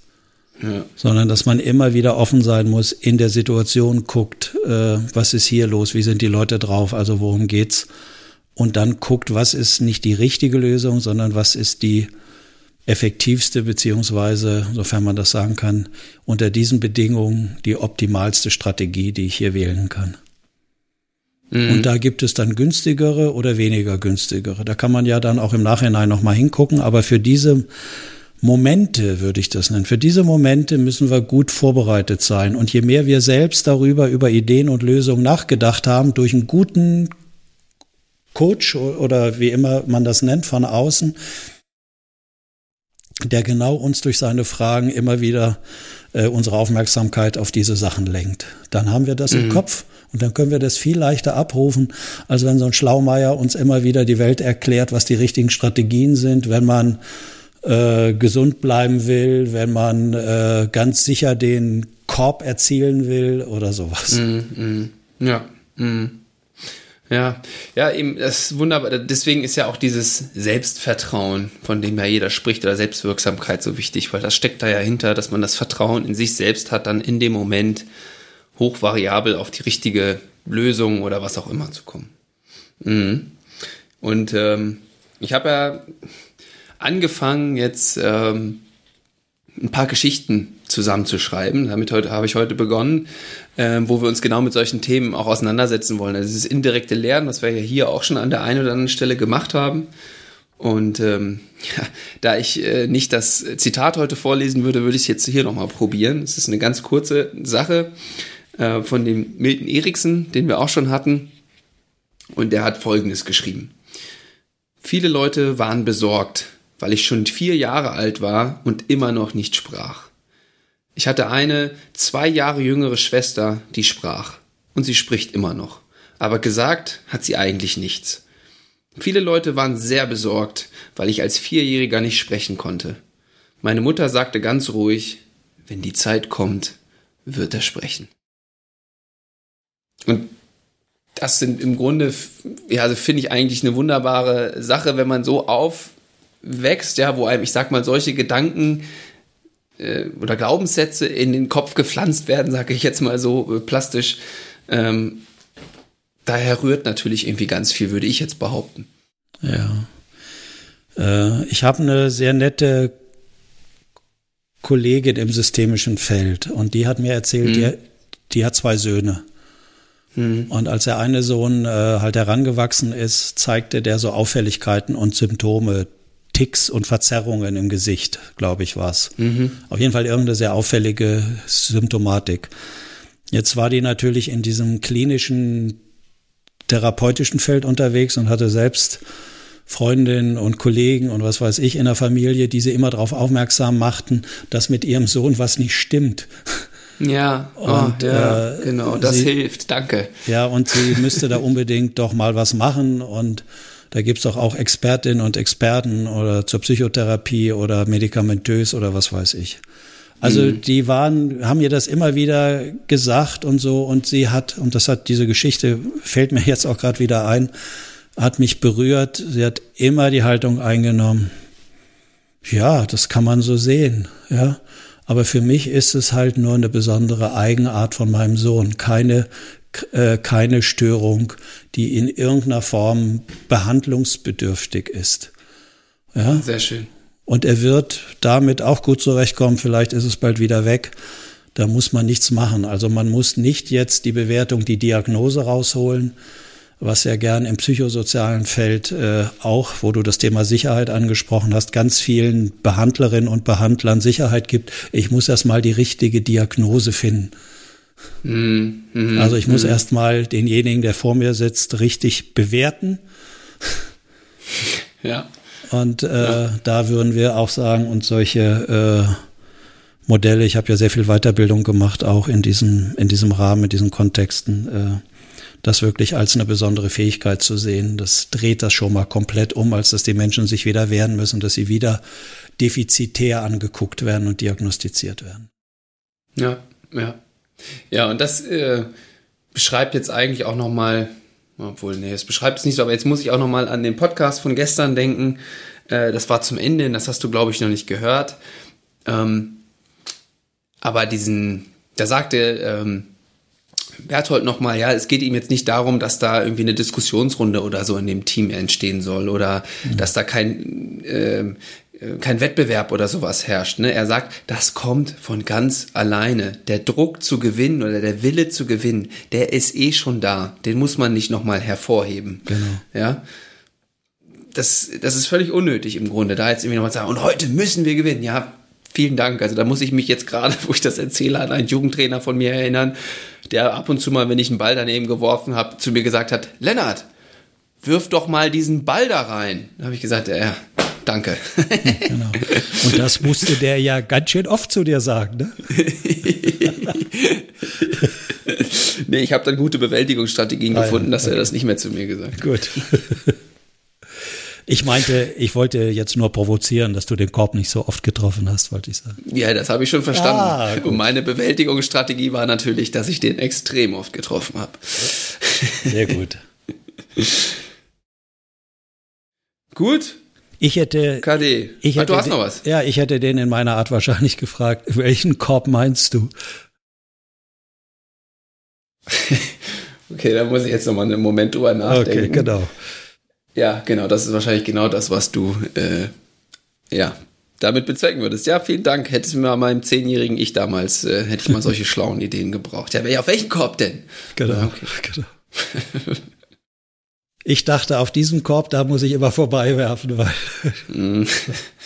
Ja. sondern dass man immer wieder offen sein muss, in der Situation guckt, äh, was ist hier los, wie sind die Leute drauf, also worum geht's und dann guckt, was ist nicht die richtige Lösung, sondern was ist die effektivste beziehungsweise, sofern man das sagen kann, unter diesen Bedingungen die optimalste Strategie, die ich hier wählen kann. Mhm. Und da gibt es dann günstigere oder weniger günstigere. Da kann man ja dann auch im Nachhinein nochmal hingucken, aber für diese Momente würde ich das nennen. Für diese Momente müssen wir gut vorbereitet sein. Und je mehr wir selbst darüber, über Ideen und Lösungen nachgedacht haben, durch einen guten Coach oder wie immer man das nennt von außen, der genau uns durch seine Fragen immer wieder äh, unsere Aufmerksamkeit auf diese Sachen lenkt. Dann haben wir das mhm. im Kopf und dann können wir das viel leichter abrufen, als wenn so ein Schlaumeier uns immer wieder die Welt erklärt, was die richtigen Strategien sind, wenn man äh, gesund bleiben will, wenn man äh, ganz sicher den Korb erzielen will oder sowas. Mhm, mh. Ja. Mhm. Ja, ja, eben, das ist wunderbar. Deswegen ist ja auch dieses Selbstvertrauen, von dem ja jeder spricht, oder Selbstwirksamkeit so wichtig, weil das steckt da ja hinter, dass man das Vertrauen in sich selbst hat, dann in dem Moment hochvariabel auf die richtige Lösung oder was auch immer zu kommen. Mhm. Und ähm, ich habe ja angefangen, jetzt ähm, ein paar Geschichten zusammenzuschreiben. Damit habe ich heute begonnen, äh, wo wir uns genau mit solchen Themen auch auseinandersetzen wollen. Also dieses indirekte Lernen, was wir ja hier auch schon an der einen oder anderen Stelle gemacht haben. Und ähm, ja, da ich äh, nicht das Zitat heute vorlesen würde, würde ich es jetzt hier nochmal probieren. Es ist eine ganz kurze Sache äh, von dem Milton Eriksen, den wir auch schon hatten. Und der hat Folgendes geschrieben. Viele Leute waren besorgt, weil ich schon vier Jahre alt war und immer noch nicht sprach. Ich hatte eine zwei Jahre jüngere Schwester, die sprach. Und sie spricht immer noch. Aber gesagt hat sie eigentlich nichts. Viele Leute waren sehr besorgt, weil ich als Vierjähriger nicht sprechen konnte. Meine Mutter sagte ganz ruhig, wenn die Zeit kommt, wird er sprechen. Und das sind im Grunde, ja, also finde ich eigentlich eine wunderbare Sache, wenn man so aufwächst, ja, wo einem, ich sag mal, solche Gedanken oder Glaubenssätze in den Kopf gepflanzt werden, sage ich jetzt mal so äh, plastisch. Ähm, daher rührt natürlich irgendwie ganz viel, würde ich jetzt behaupten. Ja. Äh, ich habe eine sehr nette Kollegin im systemischen Feld und die hat mir erzählt, hm. die, die hat zwei Söhne. Hm. Und als der eine Sohn äh, halt herangewachsen ist, zeigte der so Auffälligkeiten und Symptome Ticks und Verzerrungen im Gesicht, glaube ich, war es. Mhm. Auf jeden Fall irgendeine sehr auffällige Symptomatik. Jetzt war die natürlich in diesem klinischen therapeutischen Feld unterwegs und hatte selbst Freundinnen und Kollegen und was weiß ich in der Familie, die sie immer darauf aufmerksam machten, dass mit ihrem Sohn was nicht stimmt. Ja, oh, und, ja äh, genau, das sie, hilft, danke. Ja, und sie müsste da unbedingt doch mal was machen und Da gibt's doch auch Expertinnen und Experten oder zur Psychotherapie oder medikamentös oder was weiß ich. Also mhm. die waren, haben ihr das immer wieder gesagt und so und sie hat, und das hat diese Geschichte, fällt mir jetzt auch gerade wieder ein, hat mich berührt. Sie hat immer die Haltung eingenommen. Ja, das kann man so sehen, ja. Aber für mich ist es halt nur eine besondere Eigenart von meinem Sohn. Keine, keine Störung, die in irgendeiner Form behandlungsbedürftig ist. Ja? Sehr schön. Und er wird damit auch gut zurechtkommen. Vielleicht ist es bald wieder weg. Da muss man nichts machen. Also man muss nicht jetzt die Bewertung, die Diagnose rausholen, was ja gern im psychosozialen Feld äh, auch, wo du das Thema Sicherheit angesprochen hast, ganz vielen Behandlerinnen und Behandlern Sicherheit gibt. Ich muss erst mal die richtige Diagnose finden. Mm, mm, also ich muss mm. erst mal denjenigen, der vor mir sitzt, richtig bewerten. Ja. Und äh, ja. da würden wir auch sagen, und solche äh, Modelle, ich habe ja sehr viel Weiterbildung gemacht, auch in diesem, in diesem Rahmen, in diesen Kontexten, äh, das wirklich als eine besondere Fähigkeit zu sehen. Das dreht das schon mal komplett um, als dass die Menschen sich wieder wehren müssen, dass sie wieder defizitär angeguckt werden und diagnostiziert werden. Ja, ja. Ja, und das äh, beschreibt jetzt eigentlich auch nochmal, obwohl, nee, es beschreibt es nicht so, aber jetzt muss ich auch nochmal an den Podcast von gestern denken. Äh, das war zum Ende, das hast du, glaube ich, noch nicht gehört. Ähm, aber diesen, da sagte ähm, Berthold nochmal, ja, es geht ihm jetzt nicht darum, dass da irgendwie eine Diskussionsrunde oder so in dem Team entstehen soll oder mhm. dass da kein, äh, kein Wettbewerb oder sowas herrscht. Ne? Er sagt, das kommt von ganz alleine. Der Druck zu gewinnen oder der Wille zu gewinnen, der ist eh schon da. Den muss man nicht nochmal hervorheben. Genau. Ja. Das, das ist völlig unnötig im Grunde, da jetzt irgendwie nochmal sagen, und heute müssen wir gewinnen. Ja, vielen Dank. Also da muss ich mich jetzt gerade, wo ich das erzähle, an einen Jugendtrainer von mir erinnern, der ab und zu mal, wenn ich einen Ball daneben geworfen habe, zu mir gesagt hat, Lennart, wirf doch mal diesen Ball da rein. Da habe ich gesagt, ja, danke. Genau. Und das musste der ja ganz schön oft zu dir sagen, ne? nee, ich habe dann gute Bewältigungsstrategien ah, gefunden, dass okay. er das nicht mehr zu mir gesagt hat. Gut. Ich meinte, ich wollte jetzt nur provozieren, dass du den Korb nicht so oft getroffen hast, wollte ich sagen. Ja, das habe ich schon verstanden. Ah, Und meine Bewältigungsstrategie war natürlich, dass ich den extrem oft getroffen habe. Sehr gut. gut. Ich hätte. KD. Ich hätte du hast noch was. Ja, ich hätte den in meiner Art wahrscheinlich gefragt, welchen Korb meinst du? okay, da muss ich jetzt noch mal einen Moment drüber nachdenken. Okay, genau. Ja, genau, das ist wahrscheinlich genau das, was du äh, ja damit bezwecken würdest. Ja, vielen Dank. Hättest du mir meinem zehnjährigen Ich damals, äh, hätte ich mal solche schlauen Ideen gebraucht. Ja, auf welchen Korb denn? Genau, okay. genau. Ich dachte, auf diesem Korb, da muss ich immer vorbeiwerfen, weil. Mm.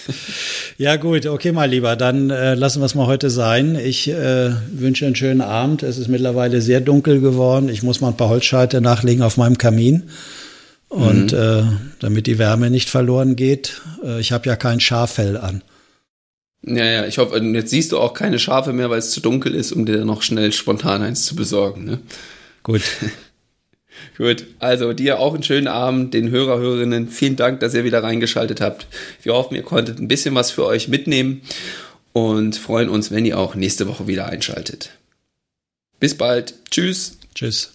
ja, gut, okay, mal lieber. Dann äh, lassen wir es mal heute sein. Ich äh, wünsche einen schönen Abend. Es ist mittlerweile sehr dunkel geworden. Ich muss mal ein paar Holzscheite nachlegen auf meinem Kamin. Und mhm. äh, damit die Wärme nicht verloren geht, äh, ich habe ja kein Schaffell an. Ja, ja, ich hoffe, jetzt siehst du auch keine Schafe mehr, weil es zu dunkel ist, um dir noch schnell spontan eins zu besorgen. Ne? Gut. Gut, also dir auch einen schönen Abend, den Hörer, Hörerinnen. Vielen Dank, dass ihr wieder reingeschaltet habt. Wir hoffen, ihr konntet ein bisschen was für euch mitnehmen und freuen uns, wenn ihr auch nächste Woche wieder einschaltet. Bis bald. Tschüss. Tschüss.